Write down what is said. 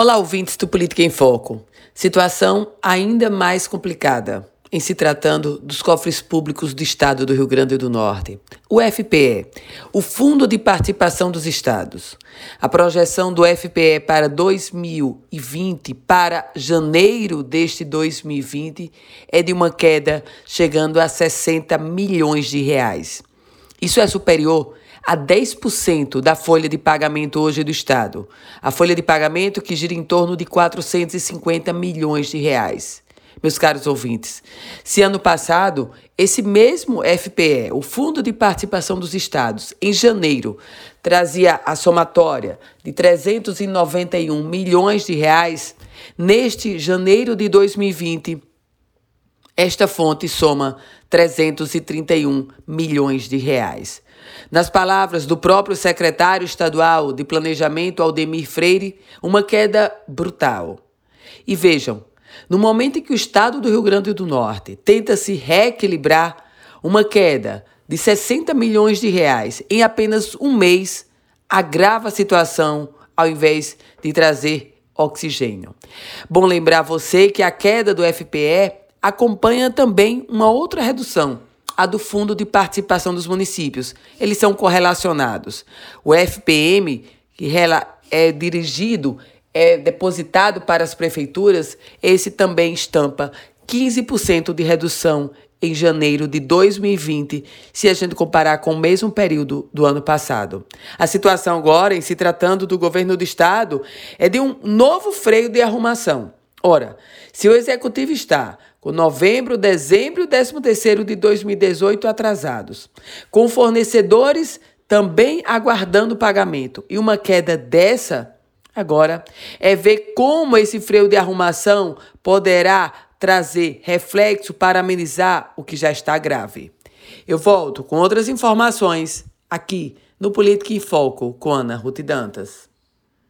Olá, ouvintes do Política em Foco. Situação ainda mais complicada em se tratando dos cofres públicos do Estado do Rio Grande do Norte. O FPE, o Fundo de Participação dos Estados. A projeção do FPE para 2020, para janeiro deste 2020, é de uma queda chegando a 60 milhões de reais. Isso é superior a 10% da folha de pagamento hoje do Estado. A folha de pagamento que gira em torno de 450 milhões de reais. Meus caros ouvintes, se ano passado esse mesmo FPE, o Fundo de Participação dos Estados, em janeiro, trazia a somatória de 391 milhões de reais, neste janeiro de 2020, esta fonte soma 331 milhões de reais. Nas palavras do próprio secretário estadual de Planejamento, Aldemir Freire, uma queda brutal. E vejam, no momento em que o estado do Rio Grande do Norte tenta se reequilibrar, uma queda de 60 milhões de reais em apenas um mês agrava a situação ao invés de trazer oxigênio. Bom lembrar você que a queda do FPE acompanha também uma outra redução, a do Fundo de Participação dos Municípios. Eles são correlacionados. O FPM, que é dirigido, é depositado para as prefeituras, esse também estampa 15% de redução em janeiro de 2020, se a gente comparar com o mesmo período do ano passado. A situação agora, em se tratando do governo do estado, é de um novo freio de arrumação. Ora, se o executivo está com novembro, dezembro e décimo terceiro de 2018 atrasados, com fornecedores também aguardando pagamento e uma queda dessa, agora é ver como esse freio de arrumação poderá trazer reflexo para amenizar o que já está grave. Eu volto com outras informações aqui no Política em Foco com Ana Ruth Dantas.